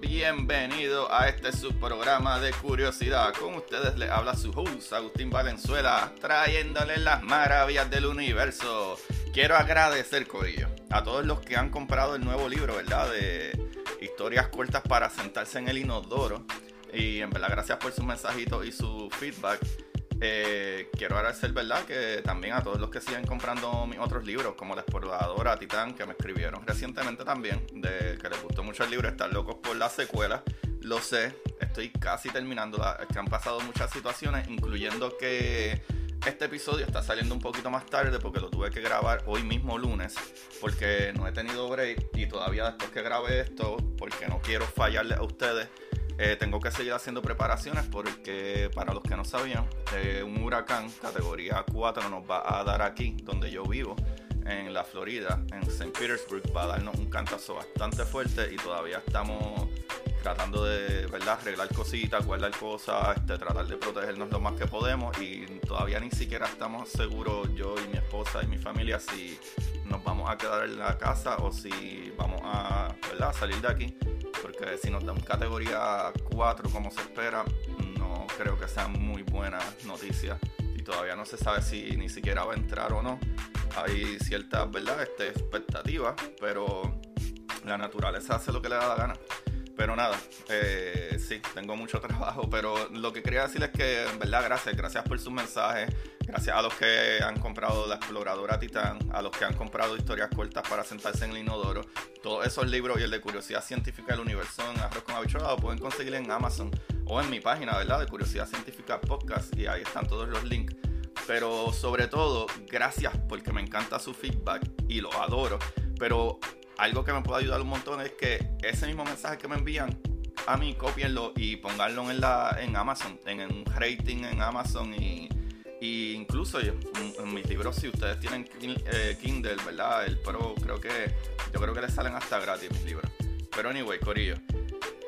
Bienvenido a este subprograma de curiosidad. Con ustedes les habla su host, Agustín Valenzuela, trayéndoles las maravillas del universo. Quiero agradecer, Corillo, a todos los que han comprado el nuevo libro, ¿verdad? De historias cortas para sentarse en el inodoro. Y en verdad, gracias por sus mensajitos y su feedback. Eh, quiero agradecer, ¿verdad? Que también a todos los que siguen comprando mis otros libros, como La Exploradora, Titán, que me escribieron recientemente también, que les gustó mucho el libro, están locos por la secuela. Lo sé, estoy casi terminando, es que han pasado muchas situaciones, incluyendo que este episodio está saliendo un poquito más tarde porque lo tuve que grabar hoy mismo lunes, porque no he tenido break y todavía después que grabe esto, porque no quiero fallarle a ustedes. Eh, tengo que seguir haciendo preparaciones porque, para los que no sabían, eh, un huracán categoría 4 nos va a dar aquí, donde yo vivo, en la Florida, en St. Petersburg, va a darnos un cantazo bastante fuerte y todavía estamos tratando de ¿verdad? arreglar cositas, guardar cosas, este, tratar de protegernos lo más que podemos y todavía ni siquiera estamos seguros, yo y mi esposa y mi familia, si nos vamos a quedar en la casa o si vamos a ¿verdad? salir de aquí porque si nos dan categoría 4 como se espera, no creo que sean muy buenas noticias y todavía no se sabe si ni siquiera va a entrar o no. Hay ciertas, ¿verdad? Este, expectativas, pero la naturaleza hace lo que le da la gana. Pero nada, eh, sí, tengo mucho trabajo, pero lo que quería decir es que, en verdad, gracias, gracias por sus mensajes, gracias a los que han comprado La Exploradora Titán, a los que han comprado historias cortas para sentarse en el inodoro, todos esos libros y el de Curiosidad Científica del Universo en Arroz con Habichuela pueden conseguir en Amazon o en mi página, ¿verdad? De Curiosidad Científica Podcast y ahí están todos los links. Pero sobre todo, gracias porque me encanta su feedback y lo adoro. Pero algo que me puede ayudar un montón es que ese mismo mensaje que me envían a mí, copienlo y pónganlo en, la, en Amazon, en un rating en Amazon y, y incluso yo, en mis libros, si ustedes tienen eh, Kindle, ¿verdad? El Pro, creo que, yo creo que les salen hasta gratis mis libros. Pero anyway, Corillo.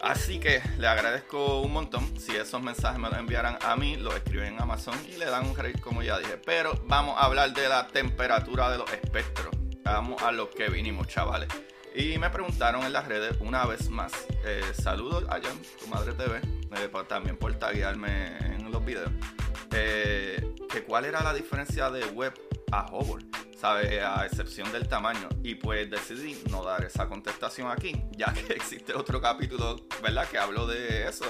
Así que le agradezco un montón. Si esos mensajes me los enviaran a mí, los escriben en Amazon y le dan un rate como ya dije. Pero vamos a hablar de la temperatura de los espectros. Vamos a lo que vinimos, chavales. Y me preguntaron en las redes una vez más. Eh, saludos a Jan, tu madre TV, eh, también por taguearme en los videos. Eh, que cuál era la diferencia de web a Hubble, ¿sabe? A excepción del tamaño. Y pues decidí no dar esa contestación aquí, ya que existe otro capítulo, ¿verdad? Que hablo de eso.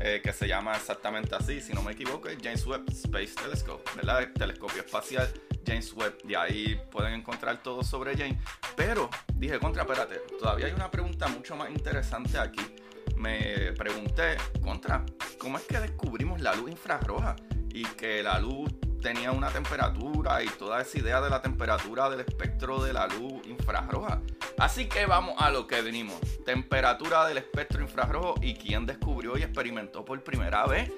Eh, que se llama exactamente así, si no me equivoco, es James Webb Space Telescope, ¿verdad? El telescopio espacial James Webb. De ahí pueden encontrar todo sobre James. Pero dije, contra, espérate, todavía hay una pregunta mucho más interesante aquí. Me pregunté, contra, ¿cómo es que descubrimos la luz infrarroja? Y que la luz tenía una temperatura y toda esa idea de la temperatura del espectro de la luz infrarroja. Así que vamos a lo que venimos. Temperatura del espectro infrarrojo y quién descubrió y experimentó por primera vez.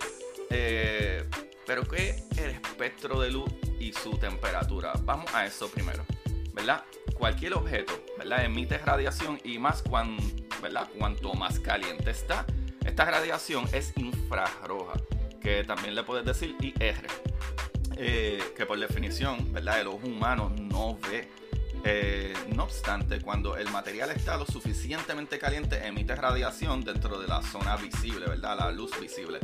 Eh, pero ¿qué es el espectro de luz y su temperatura? Vamos a eso primero. ¿Verdad? Cualquier objeto, ¿verdad? Emite radiación y más cuando, ¿verdad? cuanto más caliente está. Esta radiación es infrarroja, que también le puedes decir IR. Eh, que por definición, ¿verdad? El ojo humano no ve. Eh, no obstante, cuando el material está lo suficientemente caliente, emite radiación dentro de la zona visible, ¿verdad? La luz visible.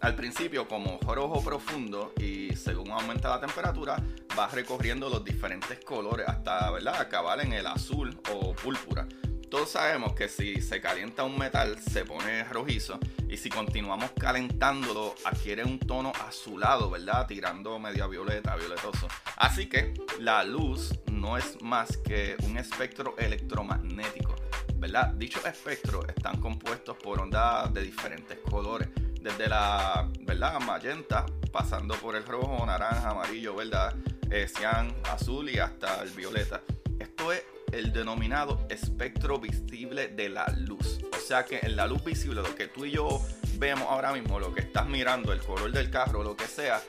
Al principio, como rojo profundo y según aumenta la temperatura, va recorriendo los diferentes colores hasta, ¿verdad? Acabar en el azul o púrpura. todos sabemos que si se calienta un metal se pone rojizo y si continuamos calentándolo adquiere un tono azulado, ¿verdad? Tirando media violeta, violetoso. Así que la luz no es más que un espectro electromagnético, ¿verdad? Dichos espectros están compuestos por ondas de diferentes colores, desde la, ¿verdad? Magenta, pasando por el rojo, naranja, amarillo, ¿verdad? Eh, cian, azul y hasta el violeta. Esto es el denominado espectro visible de la luz. O sea que en la luz visible, lo que tú y yo vemos ahora mismo, lo que estás mirando, el color del carro, lo que sea,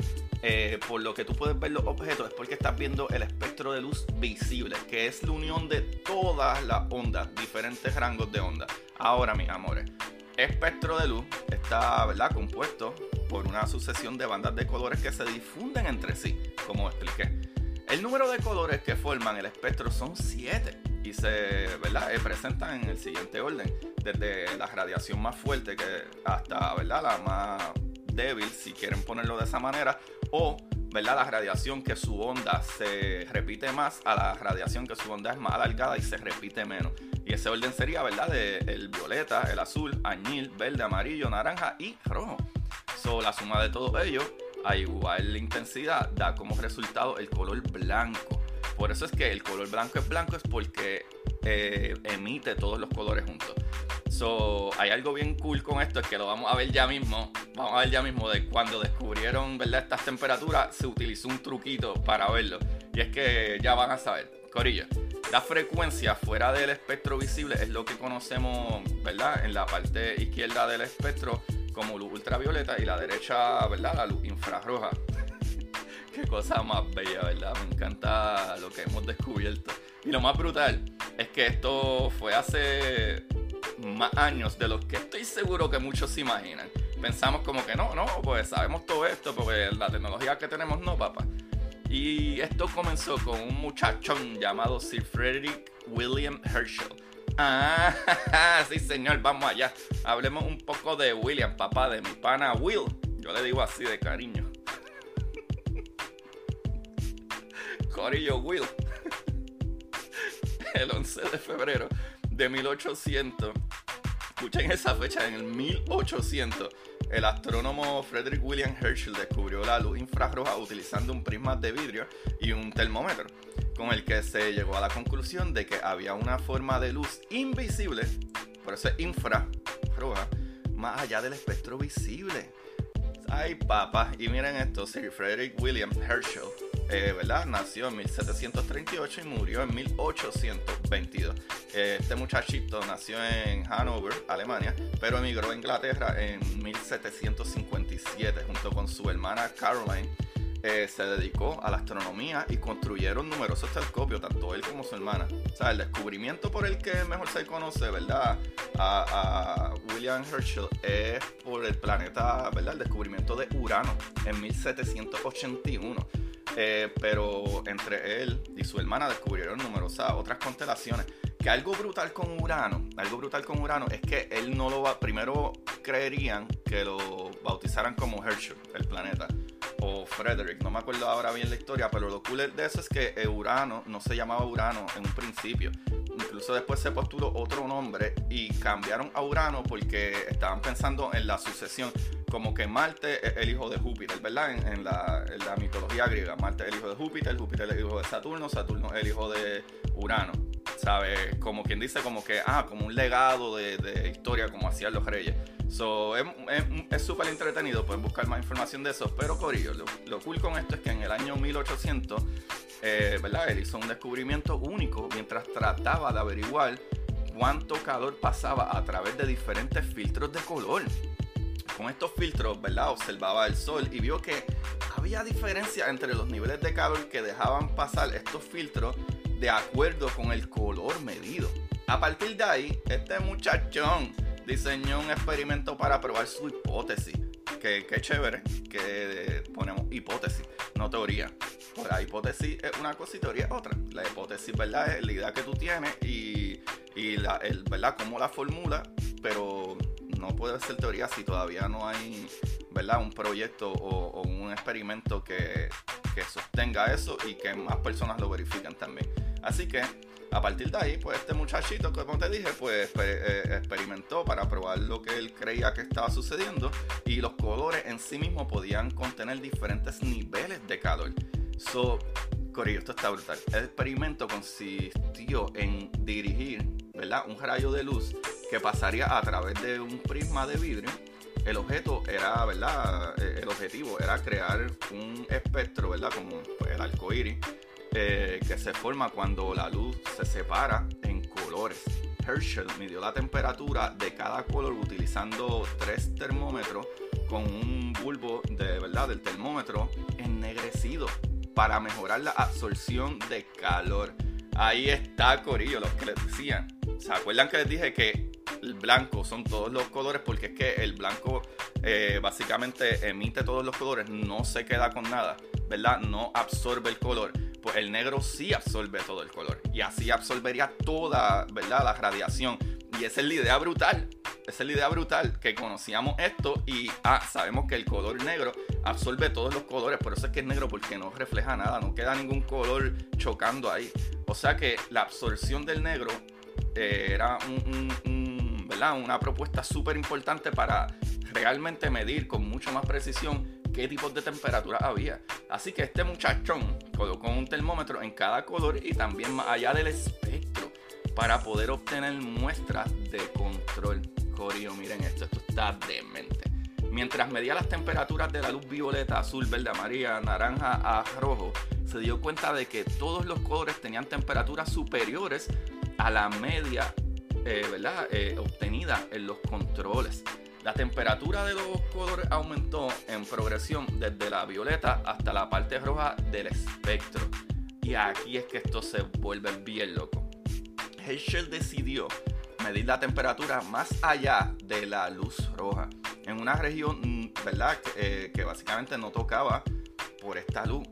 eh, por lo que tú puedes ver los objetos, es porque estás viendo el espectro de luz visible, que es la unión de todas las ondas, diferentes rangos de onda. Ahora, mis amores, espectro de luz está compuesto por una sucesión de bandas de colores que se difunden entre sí, como expliqué. El número de colores que forman el espectro son 7 y se ¿verdad? Eh, presentan en el siguiente orden, desde la radiación más fuerte que hasta ¿verdad? la más débil, si quieren ponerlo de esa manera, o ¿verdad? la radiación que su onda se repite más a la radiación que su onda es más alargada y se repite menos. Y ese orden sería ¿verdad? de el violeta, el azul, añil, verde, amarillo, naranja y rojo. So, la suma de todo ello a igual intensidad da como resultado el color blanco. Por eso es que el color blanco es blanco, es porque eh, emite todos los colores juntos. So, hay algo bien cool con esto, es que lo vamos a ver ya mismo. Vamos a ver ya mismo de cuando descubrieron ¿verdad? estas temperaturas, se utilizó un truquito para verlo. Y es que ya van a saber. Corillo, la frecuencia fuera del espectro visible es lo que conocemos, ¿verdad? En la parte izquierda del espectro como luz ultravioleta y la derecha, ¿verdad? La luz infrarroja. Qué cosa más bella, ¿verdad? Me encanta lo que hemos descubierto. Y lo más brutal es que esto fue hace más años de los que estoy seguro que muchos se imaginan. Pensamos como que no, no, pues sabemos todo esto, porque la tecnología que tenemos no, papá. Y esto comenzó con un muchachón llamado Sir Frederick William Herschel Ah, sí, señor, vamos allá. Hablemos un poco de William, papá de mi pana Will. Yo le digo así de cariño. Corillo Will. El 11 de febrero de 1800. Escuchen esa fecha, en el 1800 el astrónomo Frederick William Herschel descubrió la luz infrarroja utilizando un prisma de vidrio y un termómetro, con el que se llegó a la conclusión de que había una forma de luz invisible, por eso es infrarroja, más allá del espectro visible. Ay, papá, y miren esto, Sir Frederick William Herschel eh, ¿verdad? Nació en 1738 y murió en 1822. Este muchachito nació en Hanover, Alemania, pero emigró a Inglaterra en 1757 junto con su hermana Caroline. Eh, se dedicó a la astronomía y construyeron numerosos telescopios, tanto él como su hermana. O sea, el descubrimiento por el que mejor se conoce, ¿verdad? A, a, William Herschel es por el planeta, ¿verdad? El descubrimiento de Urano en 1781. Eh, pero entre él y su hermana descubrieron numerosas otras constelaciones. Que algo brutal con Urano, algo brutal con Urano es que él no lo va, primero creerían que lo bautizaran como Herschel, el planeta, o Frederick, no me acuerdo ahora bien la historia, pero lo cool de eso es que Urano no se llamaba Urano en un principio. Incluso después se postuló otro nombre y cambiaron a Urano porque estaban pensando en la sucesión como que Marte es el hijo de Júpiter, ¿verdad? En, la, mitología griega, Marte es el hijo de Júpiter, Júpiter es el hijo de Saturno, Saturno es el hijo de Urano, ¿sabes? Como quien dice, como que, ah, como un legado de, historia, como hacían los reyes. So, es súper entretenido, pueden buscar más información de eso, pero Corillo, lo, cool con esto es que en el año 1800, eh, ¿verdad? Él hizo un descubrimiento único mientras trataba de averiguar cuánto calor pasaba a través de diferentes filtros de color con estos filtros, ¿verdad? Observaba el sol y vio que había diferencia entre los niveles de calor que dejaban pasar estos filtros de acuerdo con el color medido. A partir de ahí, este muchachón diseñó un experimento para probar su hipótesis. Que, chévere, que ponemos hipótesis, no teoría. Pues la hipótesis es una cosa y teoría es otra. La hipótesis, ¿verdad? Es la idea que tú tienes y, la, el, ¿verdad? Cómo la formula, pero no puede ser teoría si todavía no hay, ¿verdad? Un proyecto o, un experimento que, que sostenga eso y que más personas lo verifiquen también. Así que a partir de ahí, pues este muchachito, como te dije, pues eh, experimentó para probar lo que él creía que estaba sucediendo y los colores en sí mismos podían contener diferentes niveles de calor. So, Corillo, esto está brutal. El experimento consistió en dirigir, ¿verdad? Un rayo de luz que pasaría a través de un prisma de vidrio. El objeto era, ¿verdad? Eh, el objetivo era crear un espectro, ¿verdad? Como el arco iris eh, que se forma cuando la luz se separa en colores. Herschel midió la temperatura de cada color utilizando tres termómetros con un bulbo de verdad del termómetro ennegrecido para mejorar la absorción de calor. Ahí está Corillo, los que les decían. ¿Se acuerdan que les dije que el blanco son todos los colores? Porque es que el blanco eh, básicamente emite todos los colores, no se queda con nada, ¿verdad? No absorbe el color pues el negro sí absorbe todo el color. Y así absorbería toda, ¿verdad? La radiación. Y esa es la idea brutal. Esa es la idea brutal, que conocíamos esto y ah, sabemos que el color negro absorbe todos los colores, por eso es que es negro porque no refleja nada, no queda ningún color chocando ahí. O sea que la absorción del negro eh, era una propuesta súper importante para realmente medir con mucho más precisión qué tipos de temperatura había. Así que este muchachón colocó un termómetro en cada color y también más allá del espectro para poder obtener muestras de control. Corio, miren esto, esto está demente. Mientras medía las temperaturas de la luz violeta, azul, verde, amarilla, naranja a rojo, se dio cuenta de que todos los colores tenían temperaturas superiores a la media eh. Eh, obtenida en los controles. La temperatura de los colores aumentó en progresión desde la violeta hasta la parte roja del espectro. Y aquí es que esto se vuelve bien loco. Herschel decidió medir la temperatura más allá de la luz roja, en una región, mm, ¿verdad?, que, eh, básicamente no tocaba por esta luz.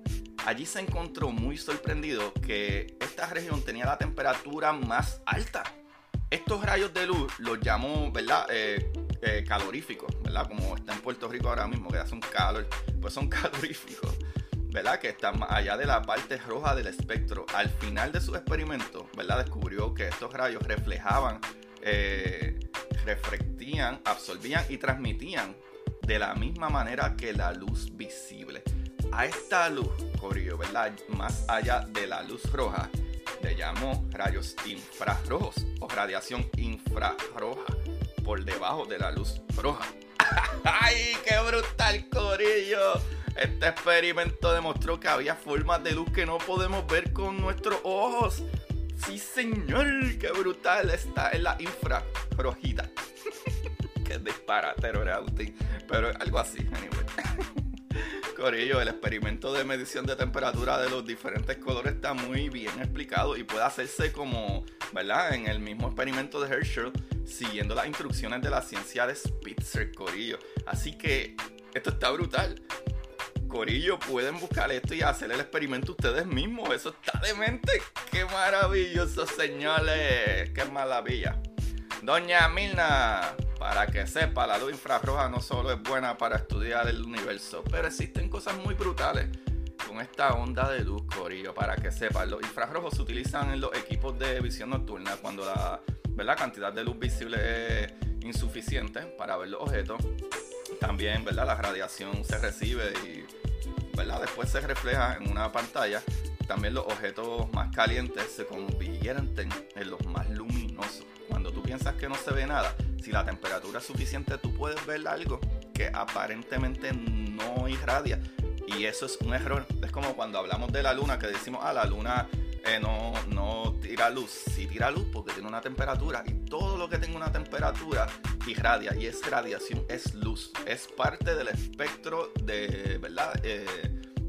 Allí se encontró muy sorprendido que esta región tenía la temperatura más alta. Estos rayos de luz los llamó, ¿verdad? Eh, eh, caloríficos, ¿verdad? Como está en Puerto Rico ahora mismo, que hace un calor, pues son caloríficos, ¿verdad? Que están más allá de la parte roja del espectro. Al final de su experimento, ¿verdad? Descubrió que estos rayos reflejaban, eh, reflectían, absorbían y transmitían de la misma manera que la luz visible. A esta luz, Corillo, ¿verdad? Más allá de la luz roja, le llamó rayos infrarrojos o radiación infrarroja por debajo de la luz roja. ¡Ay, qué brutal, Corillo! Este experimento demostró que había formas de luz que no podemos ver con nuestros ojos. Sí, señor, qué brutal. Está en la infrarrojita. qué disparate, Pero algo así, anyway. Corillo, el experimento de medición de temperatura de los diferentes colores está muy bien explicado y puede hacerse como, ¿verdad? En el mismo experimento de Herschel, siguiendo las instrucciones de la ciencia de Spitzer, Corillo. Así que esto está brutal. Corillo, pueden buscar esto y hacer el experimento ustedes mismos. Eso está demente. ¡Qué maravilloso, señores! ¡Qué maravilla! Doña Milna, para que sepa, la luz infrarroja no solo es buena para estudiar el universo, pero existen cosas muy brutales con esta onda de luz, Corillo, para que sepa. Los infrarrojos se utilizan en los equipos de visión nocturna cuando la cantidad de luz visible es insuficiente para ver los objetos. También ¿verdad? la radiación se recibe y ¿verdad? después se refleja en una pantalla. También los objetos más calientes se convierten en los más luminosos. Cuando tú piensas que no se ve nada, si la temperatura es suficiente, tú puedes ver algo que aparentemente no irradia. Y eso es un error. Es como cuando hablamos de la luna, que decimos, ah, la luna eh, no, no tira luz. Sí tira luz porque tiene una temperatura. Y todo lo que tenga una temperatura irradia. Y es radiación, es luz. Es parte del espectro de, ¿verdad? Eh,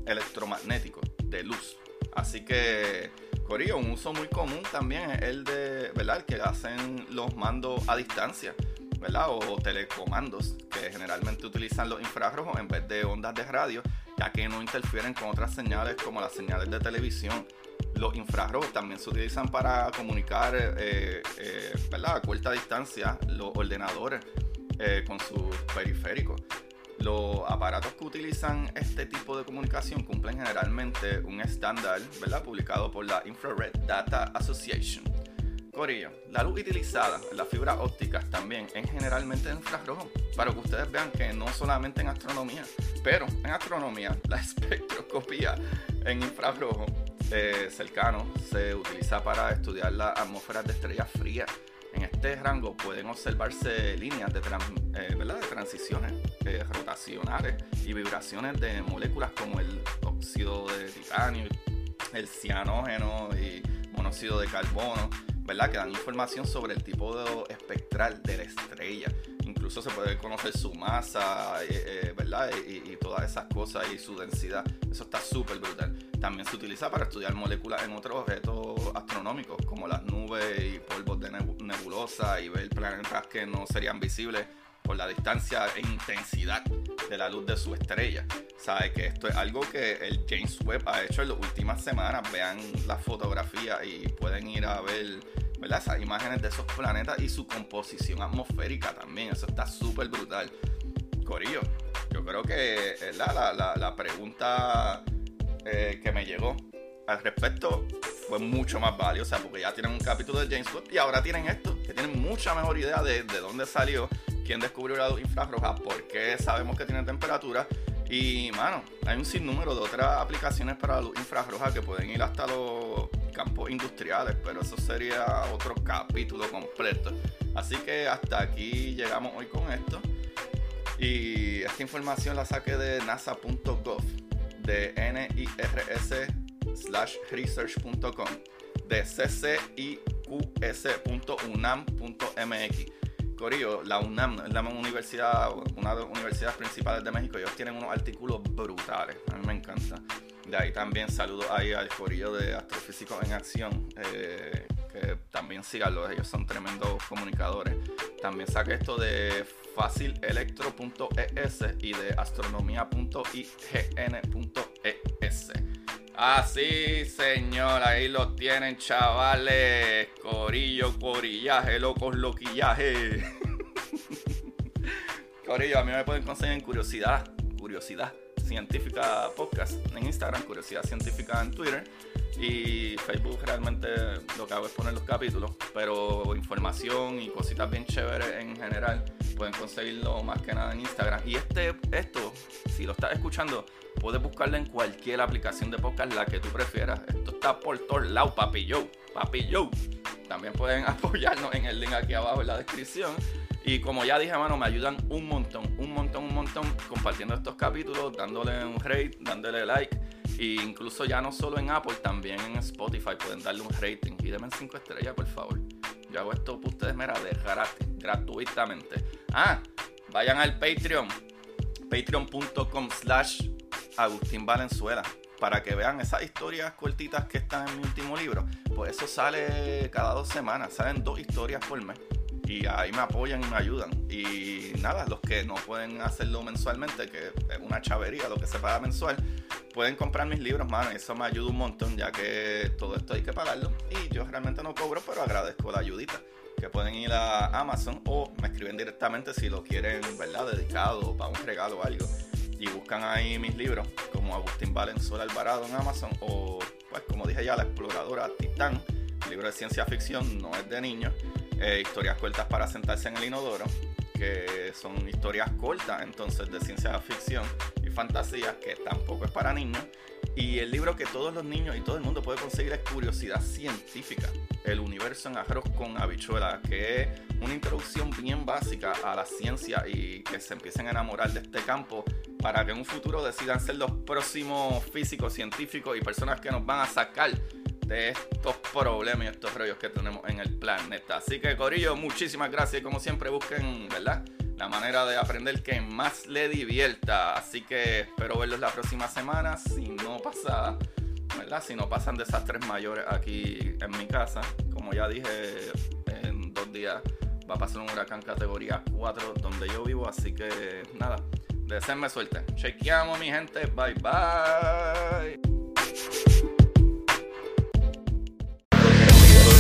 electromagnético, de luz. Así que Un uso muy común también es el de, ¿verdad? que hacen los mandos a distancia, ¿verdad? O telecomandos, que generalmente utilizan los infrarrojos en vez de ondas de radio, ya que no interfieren con otras señales como las señales de televisión. Los infrarrojos también se utilizan para comunicar, eh, eh, ¿verdad? A corta distancia los ordenadores eh, con sus periféricos. Los aparatos que utilizan este tipo de comunicación cumplen generalmente un estándar, ¿verdad? Publicado por la Infrared Data Association. Corillo, la luz utilizada en las fibras ópticas también es generalmente en infrarrojo, para que ustedes vean que no solamente en astronomía, pero en astronomía la espectroscopía en infrarrojo eh, cercano se utiliza para estudiar las atmósferas de estrellas frías. Este rango pueden observarse líneas de, eh, de transiciones eh, rotacionales y vibraciones de moléculas como el óxido de titanio, el cianógeno y monóxido de carbono ¿verdad? que dan información sobre el tipo de espectral de la estrella. Incluso se puede conocer su masa, eh, eh, ¿verdad? Y, todas esas cosas y su densidad. Eso está súper brutal. También se utiliza para estudiar moléculas en otros objetos astronómicos, como las nubes y polvos de nebulosa y ver planetas que no serían visibles por la distancia e intensidad de la luz de su estrella. Sabe que esto es algo que el James Webb ha hecho en las últimas semanas. Vean las fotografías y pueden ir a ver ¿verdad? esas imágenes de esos planetas y su composición atmosférica también. Eso está súper brutal. Corillo, yo creo que la, la, la, pregunta eh, que me llegó al respecto fue mucho más valiosa porque ya tienen un capítulo de James Webb y ahora tienen esto, que tienen mucha mejor idea de, de dónde salió quién descubrió la luz infrarroja, por qué sabemos que tiene temperatura. Y, mano, hay un sinnúmero de otras aplicaciones para la luz infrarroja que pueden ir hasta los campos industriales, pero eso sería otro capítulo completo. Así que hasta aquí llegamos hoy con esto. Y esta información la saqué de nasa.gov, de nirs slash research.com, de cciqs.unam.mx Corillo, la UNAM la universidad, una de las universidades principales de México. Ellos tienen unos artículos brutales. A mí me encanta. De ahí también saludo ahí al Corillo de Astrofísicos en Acción. Eh, que también síganlo, ellos son tremendos comunicadores. También saqué esto de facilelectro.es y de astronomía.ign.es. Así, señor, ahí lo tienen, chavales. Corillo, corillaje, locos, loquillaje. Corillo, a mí me pueden conseguir en Curiosidad, Curiosidad Científica Podcast en Instagram, Curiosidad Científica en Twitter y Facebook realmente lo que hago es poner los capítulos, pero información y cositas bien chéveres en general pueden conseguirlo más que nada en Instagram. Y este, esto, si lo estás escuchando, puedes buscarlo en cualquier aplicación de podcast, la que tú prefieras. Esto está por todos lados, papi yo, papi yo. También pueden apoyarnos en el link aquí abajo en la descripción. Y como ya dije, mano, me ayudan un montón, un montón, un montón compartiendo estos capítulos, dándole un rate, dándole like y incluso ya no solo en Apple, también en Spotify pueden darle un rating. Y denme 5 estrellas, por favor. Yo hago esto para ustedes, mira, de gratis, gratuitamente. Ah, vayan al Patreon. Patreon.com slash Agustín Valenzuela. Para que vean esas historias cortitas que están en mi último libro. Pues eso sale cada dos semanas. Salen dos historias por mes y ahí me apoyan y me ayudan. Y nada, los que no pueden hacerlo mensualmente, que es una chavería lo que se paga mensual, pueden comprar mis libros, mano. Eso me ayuda un montón, ya que todo esto hay que pagarlo. Y yo realmente no cobro, pero agradezco la ayudita. Que pueden ir a Amazon o me escriben directamente si lo quieren, ¿verdad? Dedicado para un regalo o algo. Y buscan ahí mis libros, como Agustín Valenzuela Alvarado en Amazon, o pues como dije ya, La Exploradora Titán, libro de ciencia ficción, no es de niños eh, historias cortas para sentarse en el inodoro, que son historias cortas entonces de ciencia ficción y fantasía, que tampoco es para niños. Y el libro que todos los niños y todo el mundo puede conseguir es Curiosidad Científica, el universo en arroz con habichuela, que es una introducción bien básica a la ciencia y que se empiecen a enamorar de este campo para que en un futuro decidan ser los próximos físicos, científicos y personas que nos van a sacar de estos problemas y estos rollos que tenemos en el planeta. Así que, Corillo, muchísimas gracias y como siempre busquen, ¿verdad? La manera de aprender que más le divierta. Así que espero verlos la próxima semana. Si no pasa, ¿verdad? Si no pasan desastres mayores aquí en mi casa, como ya dije, en dos días va a pasar un huracán categoría 4 donde yo vivo. Así que nada, deseenme suerte. Chequeamos, mi gente. Bye bye.